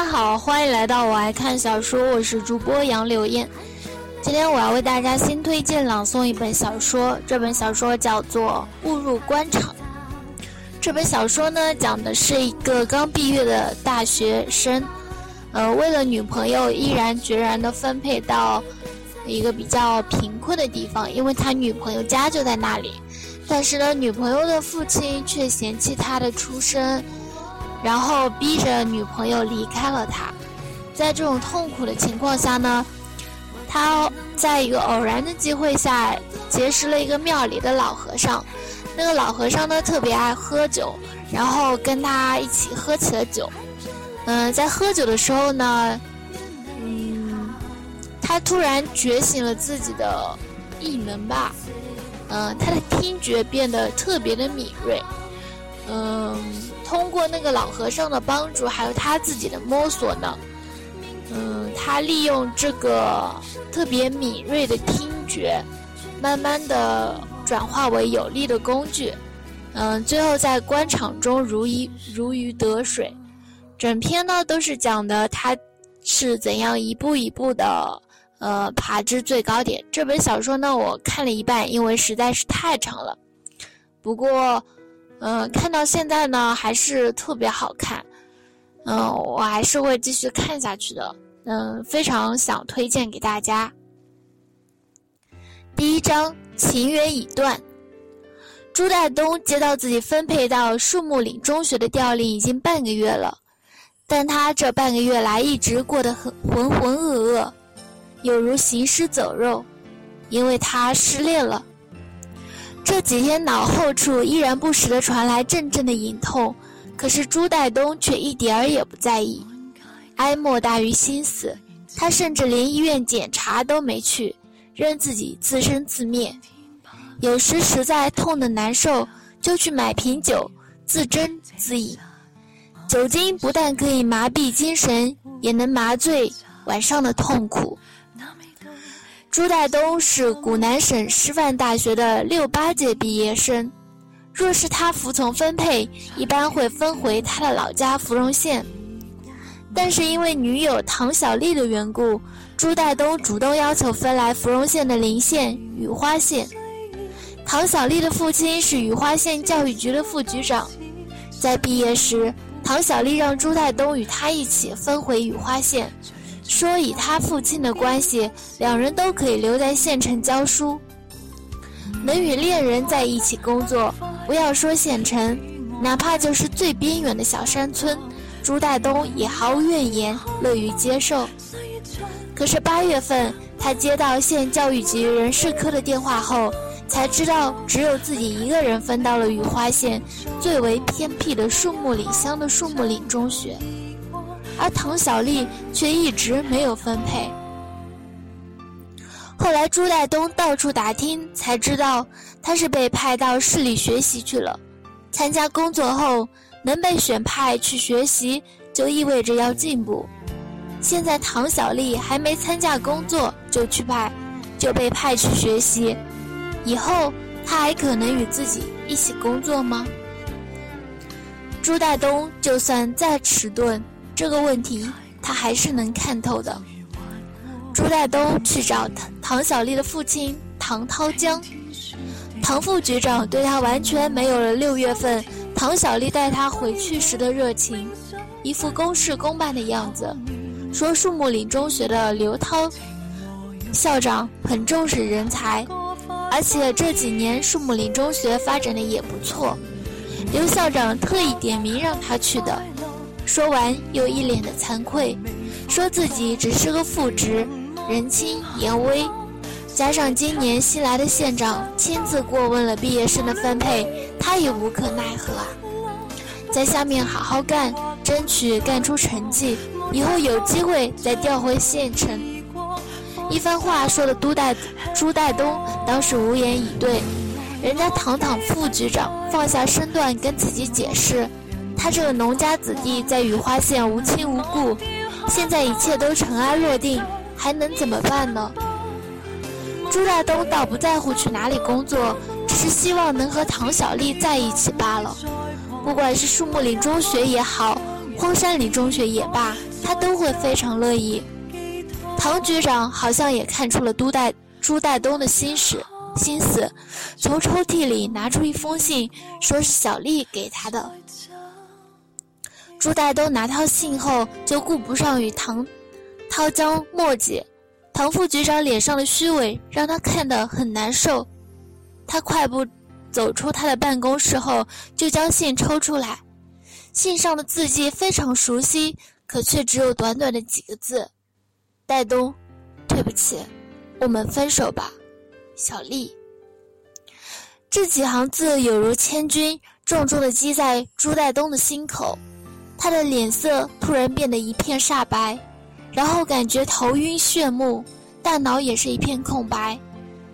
大家好，欢迎来到我爱看小说，我是主播杨柳燕。今天我要为大家新推荐朗诵一本小说，这本小说叫做《误入官场》。这本小说呢，讲的是一个刚毕业的大学生，呃，为了女朋友，毅然决然地分配到一个比较贫困的地方，因为他女朋友家就在那里。但是呢，女朋友的父亲却嫌弃他的出身，然后逼着女朋友离开了他。在这种痛苦的情况下呢，他在一个偶然的机会下结识了一个庙里的老和尚。那个老和尚呢，特别爱喝酒，然后跟他一起喝起了酒。嗯、在喝酒的时候呢，嗯，他突然觉醒了自己的异能吧，嗯、他的听觉变得特别的敏锐。嗯，通过那个老和尚的帮助，还有他自己的摸索呢，嗯，他利用这个特别敏锐的听觉，慢慢的转化为有力的工具，嗯，最后在官场中如鱼如鱼得水。整篇呢都是讲的他是怎样一步一步的呃爬至最高点。这本小说呢我看了一半，因为实在是太长了。不过，嗯、看到现在呢还是特别好看，嗯、我还是会继续看下去的。嗯，非常想推荐给大家。第一章情缘已断。朱代东接到自己分配到树木岭中学的调令已经半个月了，但他这半个月来一直过得很浑浑噩噩，有如行尸走肉，因为他失恋了。这几天脑后处依然不时地传来阵阵的隐痛，可是朱代东却一点儿也不在意。哀莫大于心死，他甚至连医院检查都没去，任自己自生自灭。有时实在痛得难受，就去买瓶酒，自斟自饮。酒精不但可以麻痹精神，也能麻醉晚上的痛苦。朱代东是古南省师范大学的六八届毕业生，若是他服从分配，一般会分回他的老家芙蓉县。但是因为女友唐小丽的缘故，朱代东主动要求分来芙蓉县的邻县雨花县。唐小丽的父亲是雨花县教育局的副局长，在毕业时，唐小丽让朱代东与他一起分回雨花县，说以他父亲的关系，两人都可以留在县城教书，能与恋人在一起工作。不要说县城，哪怕就是最边远的小山村，朱代东也毫无怨言，乐于接受。可是八月份，他接到县教育局人事科的电话后。才知道，只有自己一个人分到了雨花县最为偏僻的树木岭乡的树木岭中学，而唐小丽却一直没有分配。后来朱代东到处打听，才知道他是被派到市里学习去了。参加工作后，能被选派去学习，就意味着要进步。现在唐小丽还没参加工作，就去派，就被派去学习。以后他还可能与自己一起工作吗？朱代东就算再迟钝，这个问题他还是能看透的。朱代东去找唐唐小丽的父亲唐涛江，唐副局长对他完全没有了六月份唐小丽带他回去时的热情，一副公事公办的样子，说树木岭中学的刘涛校长很重视人才。而且这几年树木岭中学发展的也不错，刘校长特意点名让他去的。说完又一脸的惭愧，说自己只是个副职，人轻言微，加上今年新来的县长亲自过问了毕业生的分配，他也无可奈何啊。在下面好好干，争取干出成绩，以后有机会再调回县城。一番话说的朱代朱代东当时无言以对，人家堂堂副局长放下身段跟自己解释，他这个农家子弟在雨花县无亲无故，现在一切都尘埃落定，还能怎么办呢？朱代东倒不在乎去哪里工作，只是希望能和唐小丽在一起罢了。不管是树木岭中学也好，荒山岭中学也罢，他都会非常乐意。唐局长好像也看出了朱代朱代东的心事心思，从抽屉里拿出一封信，说是小丽给他的。朱代东拿到信后，就顾不上与唐涛江墨迹。唐副局长脸上的虚伪让他看得很难受。他快步走出他的办公室后，就将信抽出来，信上的字迹非常熟悉，可却只有短短的几个字。戴东，对不起，我们分手吧，小丽。这几行字有如千钧，重重的击在朱代东的心口，他的脸色突然变得一片煞白，然后感觉头晕眩目，大脑也是一片空白，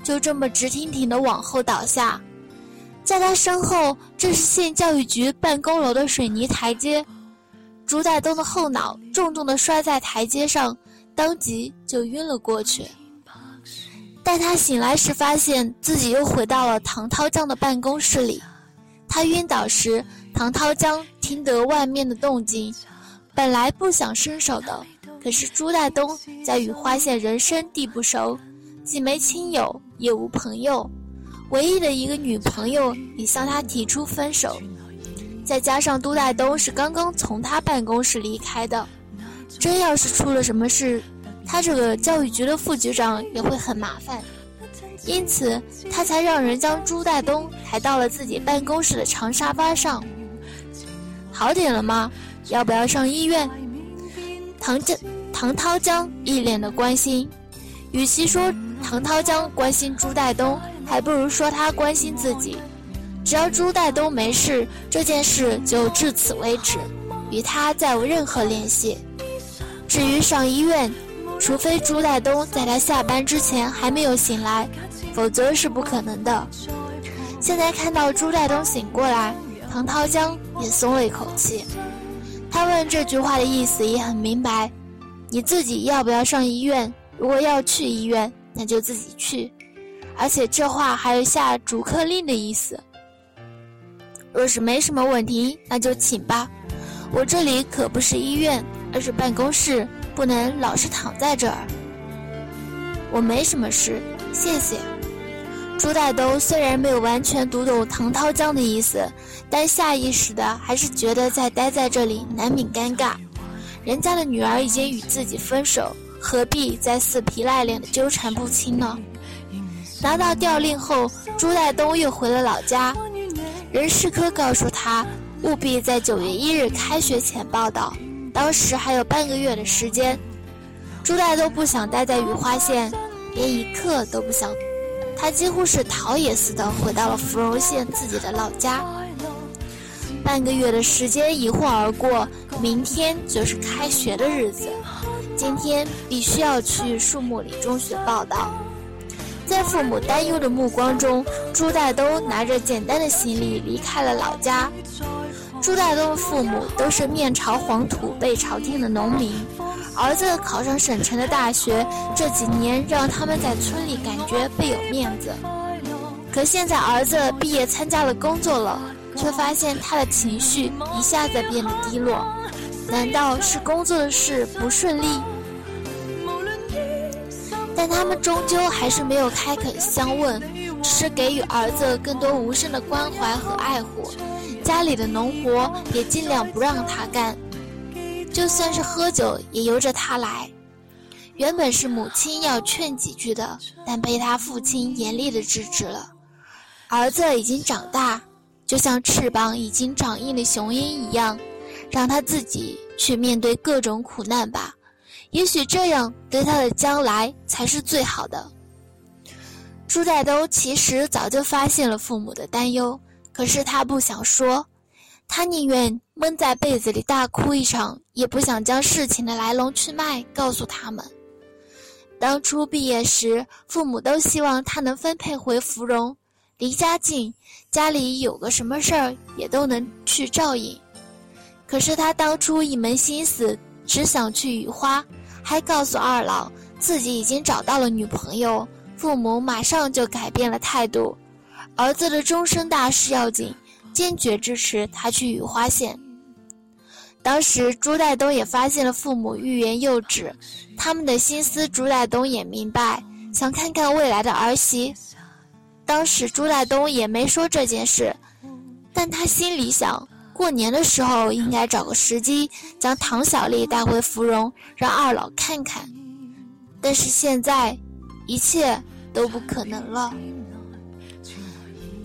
就这么直挺挺的往后倒下。在他身后，这是县教育局办公楼的水泥台阶，朱大东的后脑重重的摔在台阶上。当即就晕了过去。待他醒来时，发现自己又回到了唐涛江的办公室里。他晕倒时，唐涛江听得外面的动静，本来不想伸手的，可是朱大东在雨花县人生地不熟，既没亲友，也无朋友，唯一的一个女朋友也向他提出分手。再加上朱大东是刚刚从他办公室离开的。真要是出了什么事，他这个教育局的副局长也会很麻烦，因此他才让人将朱大东抬到了自己办公室的长沙发上。好点了吗？要不要上医院？唐江、唐涛江一脸的关心，与其说唐涛江关心朱代东，还不如说他关心自己。只要朱代东没事，这件事就至此为止，与他再无任何联系。至于上医院，除非朱代东在他下班之前还没有醒来，否则是不可能的。现在看到朱代东醒过来，唐涛江也松了一口气。他问这句话的意思也很明白：你自己要不要上医院？如果要去医院，那就自己去。而且这话还有下逐客令的意思。若是没什么问题，那就请吧。我这里可不是医院。而是办公室，不能老是躺在这儿。我没什么事，谢谢。朱代东虽然没有完全读懂唐涛江的意思，但下意识的还是觉得再待在这里难免尴尬。人家的女儿已经与自己分手，何必再死皮赖脸的纠缠不清呢？拿到调令后，朱代东又回了老家。人事科告诉他，务必在九月一日开学前报到。当时还有半个月的时间，朱代东不想待在雨花县，连一刻都不想。他几乎是逃也似的回到了芙蓉县自己的老家。半个月的时间一晃而过，明天就是开学的日子，今天必须要去树木里中学报道。在父母担忧的目光中，朱大东拿着简单的行李离开了老家。朱大东的父母都是面朝黄土背朝天的农民，儿子考上省城的大学，这几年让他们在村里感觉倍有面子。可现在儿子毕业参加了工作了。却发现他的情绪一下子变得低落，难道是工作的事不顺利？但他们终究还是没有开口相问，只是给予儿子更多无声的关怀和爱护。家里的农活也尽量不让他干，就算是喝酒也由着他来。原本是母亲要劝几句的，但被他父亲严厉的制止了。儿子已经长大。就像翅膀已经长硬的雄鹰一样，让他自己去面对各种苦难吧。也许这样对他的将来才是最好的。朱代东其实早就发现了父母的担忧，可是他不想说，他宁愿闷在被子里大哭一场，也不想将事情的来龙去脉告诉他们。当初毕业时，父母都希望他能分配回芙蓉。离家近，家里有个什么事儿也都能去照应。可是他当初一门心思只想去雨花，还告诉二老自己已经找到了女朋友，父母马上就改变了态度。儿子的终身大事要紧，坚决支持他去雨花县。当时朱代东也发现了父母欲言又止，他们的心思朱代东也明白，想看看未来的儿媳。当时朱代东也没说这件事，但他心里想，过年的时候应该找个时机将唐小丽带回芙蓉，让二老看看。但是现在，一切都不可能了。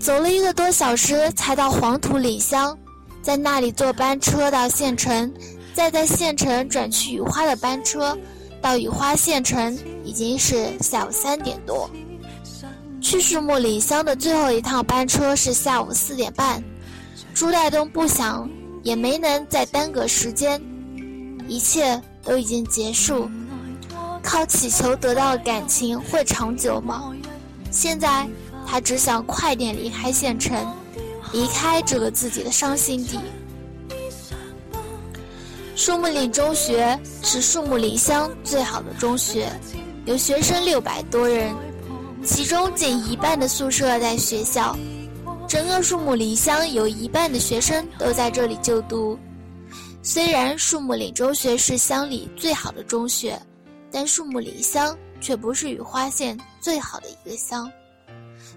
走了一个多小时才到黄土岭乡，在那里坐班车到县城，再在县城转去雨花的班车，到雨花县城已经是下午三点多。去树木里乡的最后一趟班车是下午四点半，朱代东不想，也没能再耽搁时间，一切都已经结束。靠祈求得到的感情会长久吗？现在他只想快点离开县城，离开这个自己的伤心地。树木岭中学是树木岭乡最好的中学，有学生六百多人。其中近一半的宿舍在学校，整个树木岭乡有一半的学生都在这里就读。虽然树木岭中学是乡里最好的中学，但树木岭乡却不是雨花县最好的一个乡，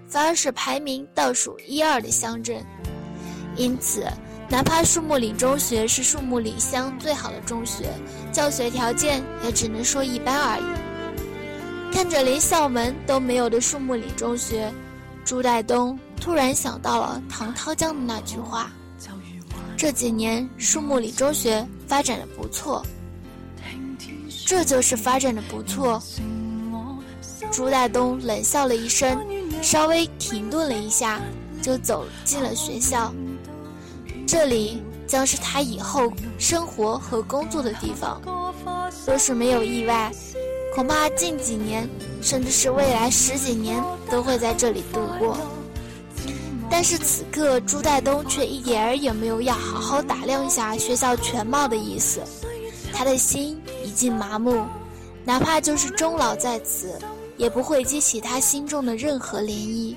反而是排名倒数一二的乡镇。因此，哪怕树木岭中学是树木岭乡最好的中学，教学条件也只能说一般而已。看着连校门都没有的树木岭中学，朱代东突然想到了唐涛江的那句话：“这几年树木岭中学发展的不错。”这就是发展的不错。朱代东冷笑了一声，稍微停顿了一下，就走进了学校。这里将是他以后生活和工作的地方。若是没有意外。恐怕近几年，甚至是未来十几年，都会在这里度过。但是此刻，朱代东却一点儿也没有要好好打量一下学校全貌的意思。他的心已经麻木，哪怕就是终老在此，也不会激起他心中的任何涟漪。